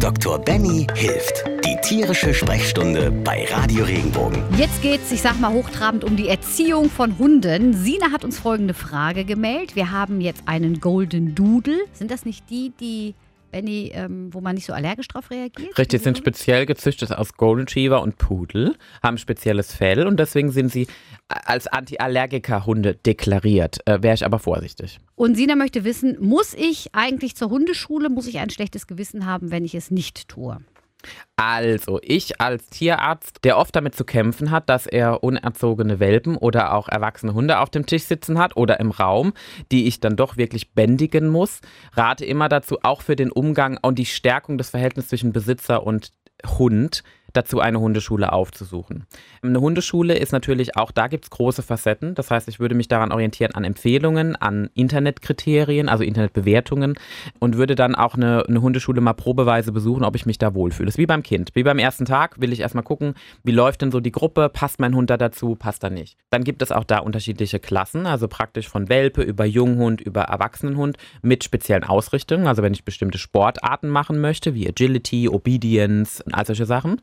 Dr. Benny hilft. Die tierische Sprechstunde bei Radio Regenbogen. Jetzt geht's, ich sag mal hochtrabend, um die Erziehung von Hunden. Sina hat uns folgende Frage gemeldet. Wir haben jetzt einen Golden Doodle. Sind das nicht die, die Benny, ähm, wo man nicht so allergisch drauf reagiert? Richtig, sind speziell gezüchtet aus Golden Retriever und Pudel, haben spezielles Fell und deswegen sind sie als Antiallergiker-Hunde deklariert. Äh, Wäre ich aber vorsichtig. Und Sina möchte wissen, muss ich eigentlich zur Hundeschule, muss ich ein schlechtes Gewissen haben, wenn ich es nicht tue? Also, ich als Tierarzt, der oft damit zu kämpfen hat, dass er unerzogene Welpen oder auch erwachsene Hunde auf dem Tisch sitzen hat oder im Raum, die ich dann doch wirklich bändigen muss, rate immer dazu, auch für den Umgang und die Stärkung des Verhältnisses zwischen Besitzer und Hund dazu eine Hundeschule aufzusuchen. Eine Hundeschule ist natürlich auch, da gibt es große Facetten. Das heißt, ich würde mich daran orientieren an Empfehlungen, an Internetkriterien, also Internetbewertungen und würde dann auch eine, eine Hundeschule mal probeweise besuchen, ob ich mich da wohlfühle. Das ist wie beim Kind. Wie beim ersten Tag will ich erstmal gucken, wie läuft denn so die Gruppe, passt mein Hund da dazu, passt da nicht. Dann gibt es auch da unterschiedliche Klassen, also praktisch von Welpe über Junghund, über Erwachsenenhund mit speziellen Ausrichtungen. Also wenn ich bestimmte Sportarten machen möchte, wie Agility, Obedience, all solche Sachen.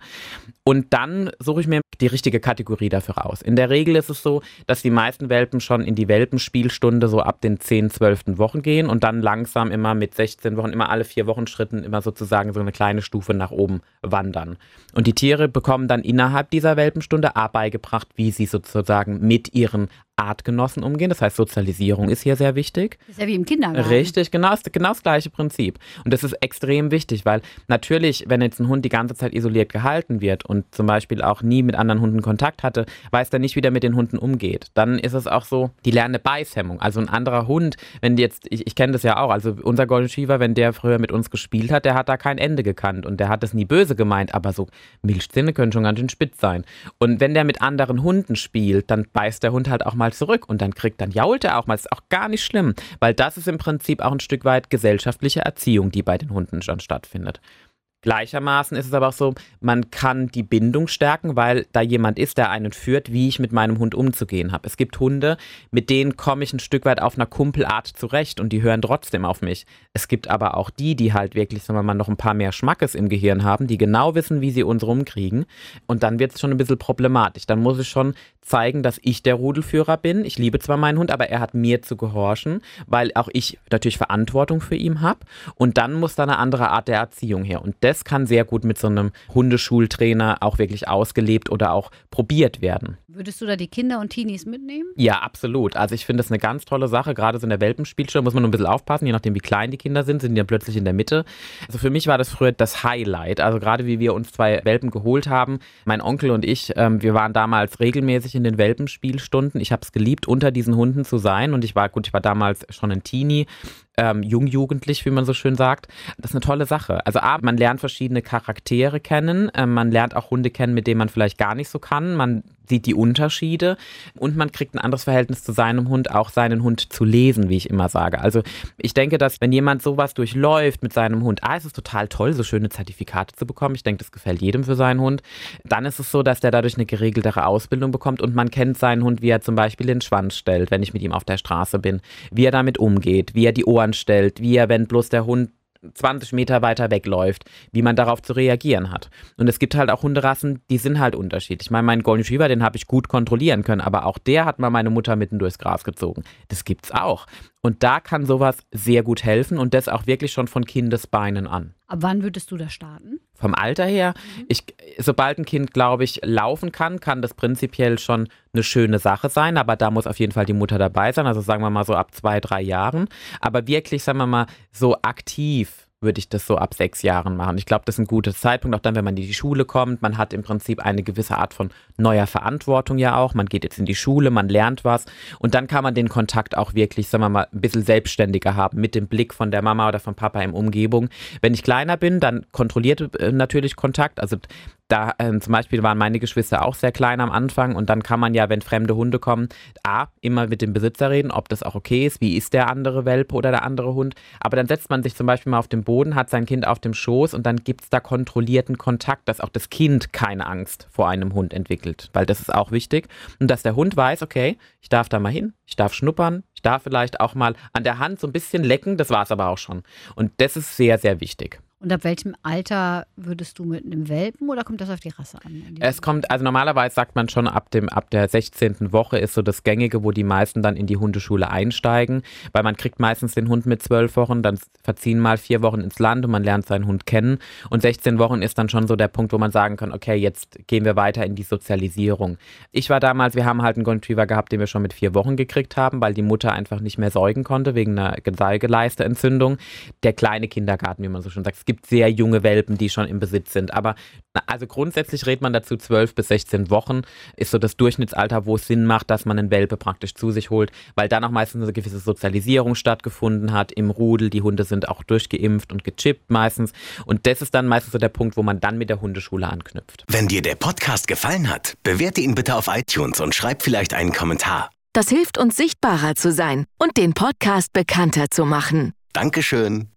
Und dann suche ich mir die richtige Kategorie dafür aus. In der Regel ist es so, dass die meisten Welpen schon in die Welpenspielstunde so ab den 10, 12. Wochen gehen und dann langsam immer mit 16 Wochen, immer alle vier Wochen Schritten immer sozusagen so eine kleine Stufe nach oben wandern. Und die Tiere bekommen dann innerhalb dieser Welpenstunde A beigebracht, wie sie sozusagen mit ihren Artgenossen umgehen. Das heißt, Sozialisierung ist hier sehr wichtig. Das ist ja wie im Kindergarten. Richtig, genau, genau das gleiche Prinzip. Und das ist extrem wichtig, weil natürlich, wenn jetzt ein Hund die ganze Zeit isoliert gehalten wird und zum Beispiel auch nie mit anderen Hunden Kontakt hatte, weiß er nicht, wie der mit den Hunden umgeht. Dann ist es auch so, die lernende Beißhemmung. Also ein anderer Hund, wenn jetzt, ich, ich kenne das ja auch, also unser Golden Retriever, wenn der früher mit uns gespielt hat, der hat da kein Ende gekannt und der hat das nie böse gemeint, aber so Milchzähne können schon ganz schön spitz sein. Und wenn der mit anderen Hunden spielt, dann beißt der Hund halt auch mal mal zurück und dann kriegt, dann jault er auch mal. Das ist auch gar nicht schlimm, weil das ist im Prinzip auch ein Stück weit gesellschaftliche Erziehung, die bei den Hunden schon stattfindet. Gleichermaßen ist es aber auch so, man kann die Bindung stärken, weil da jemand ist, der einen führt, wie ich mit meinem Hund umzugehen habe. Es gibt Hunde, mit denen komme ich ein Stück weit auf einer Kumpelart zurecht und die hören trotzdem auf mich. Es gibt aber auch die, die halt wirklich, sagen wir mal, noch ein paar mehr Schmackes im Gehirn haben, die genau wissen, wie sie uns rumkriegen. Und dann wird es schon ein bisschen problematisch. Dann muss ich schon zeigen, dass ich der Rudelführer bin. Ich liebe zwar meinen Hund, aber er hat mir zu gehorchen, weil auch ich natürlich Verantwortung für ihn habe. Und dann muss da eine andere Art der Erziehung her. Und das kann sehr gut mit so einem Hundeschultrainer auch wirklich ausgelebt oder auch probiert werden. Würdest du da die Kinder und Teenies mitnehmen? Ja, absolut. Also ich finde das eine ganz tolle Sache. Gerade so in der Welpenspielstunde muss man nur ein bisschen aufpassen, je nachdem wie klein die Kinder sind, sind die ja plötzlich in der Mitte. Also für mich war das früher das Highlight. Also gerade wie wir uns zwei Welpen geholt haben, mein Onkel und ich, ähm, wir waren damals regelmäßig in den Welpenspielstunden. Ich habe es geliebt, unter diesen Hunden zu sein und ich war, gut, ich war damals schon ein Teenie, ähm, jungjugendlich, wie man so schön sagt. Das ist eine tolle Sache. Also A, man lernt verschiedene Charaktere kennen, äh, man lernt auch Hunde kennen, mit denen man vielleicht gar nicht so kann. Man sieht die Unterschiede und man kriegt ein anderes Verhältnis zu seinem Hund, auch seinen Hund zu lesen, wie ich immer sage. Also ich denke, dass wenn jemand sowas durchläuft mit seinem Hund, ah, es ist total toll, so schöne Zertifikate zu bekommen. Ich denke, das gefällt jedem für seinen Hund. Dann ist es so, dass der dadurch eine geregeltere Ausbildung bekommt und man kennt seinen Hund, wie er zum Beispiel den Schwanz stellt, wenn ich mit ihm auf der Straße bin, wie er damit umgeht, wie er die Ohren stellt, wie er, wenn bloß der Hund 20 Meter weiter wegläuft, wie man darauf zu reagieren hat. Und es gibt halt auch Hunderassen, die sind halt unterschiedlich. Ich meine, meinen Golden Retriever, den habe ich gut kontrollieren können, aber auch der hat mal meine Mutter mitten durchs Gras gezogen. Das gibt's auch. Und da kann sowas sehr gut helfen und das auch wirklich schon von Kindesbeinen an. Ab wann würdest du da starten? Vom Alter her, mhm. ich, sobald ein Kind, glaube ich, laufen kann, kann das prinzipiell schon eine schöne Sache sein, aber da muss auf jeden Fall die Mutter dabei sein, also sagen wir mal so ab zwei, drei Jahren. Aber wirklich, sagen wir mal, so aktiv würde ich das so ab sechs Jahren machen. Ich glaube, das ist ein guter Zeitpunkt, auch dann, wenn man in die Schule kommt. Man hat im Prinzip eine gewisse Art von neuer Verantwortung ja auch. Man geht jetzt in die Schule, man lernt was und dann kann man den Kontakt auch wirklich, sagen wir mal, ein bisschen selbstständiger haben mit dem Blick von der Mama oder vom Papa in Umgebung. Wenn ich kleiner bin, dann kontrolliert äh, natürlich Kontakt. Also da äh, zum Beispiel waren meine Geschwister auch sehr klein am Anfang und dann kann man ja, wenn fremde Hunde kommen, A, immer mit dem Besitzer reden, ob das auch okay ist, wie ist der andere Welpe oder der andere Hund. Aber dann setzt man sich zum Beispiel mal auf den Boden, hat sein Kind auf dem Schoß und dann gibt es da kontrollierten Kontakt, dass auch das Kind keine Angst vor einem Hund entwickelt, weil das ist auch wichtig. Und dass der Hund weiß, okay, ich darf da mal hin, ich darf schnuppern, ich darf vielleicht auch mal an der Hand so ein bisschen lecken, das war es aber auch schon. Und das ist sehr, sehr wichtig. Und ab welchem Alter würdest du mit einem Welpen oder kommt das auf die Rasse an? Es kommt, also normalerweise sagt man schon, ab, dem, ab der 16. Woche ist so das Gängige, wo die meisten dann in die Hundeschule einsteigen, weil man kriegt meistens den Hund mit zwölf Wochen, dann verziehen mal vier Wochen ins Land und man lernt seinen Hund kennen. Und 16 Wochen ist dann schon so der Punkt, wo man sagen kann, okay, jetzt gehen wir weiter in die Sozialisierung. Ich war damals, wir haben halt einen Golden gehabt, den wir schon mit vier Wochen gekriegt haben, weil die Mutter einfach nicht mehr säugen konnte wegen einer Geleisterentzündung. Der kleine Kindergarten, wie man so schon sagt. Es gibt sehr junge Welpen, die schon im Besitz sind. Aber also grundsätzlich redet man dazu 12 bis 16 Wochen, ist so das Durchschnittsalter, wo es Sinn macht, dass man einen Welpe praktisch zu sich holt, weil dann auch meistens eine gewisse Sozialisierung stattgefunden hat im Rudel. Die Hunde sind auch durchgeimpft und gechippt meistens. Und das ist dann meistens so der Punkt, wo man dann mit der Hundeschule anknüpft. Wenn dir der Podcast gefallen hat, bewerte ihn bitte auf iTunes und schreib vielleicht einen Kommentar. Das hilft uns sichtbarer zu sein und den Podcast bekannter zu machen. Dankeschön.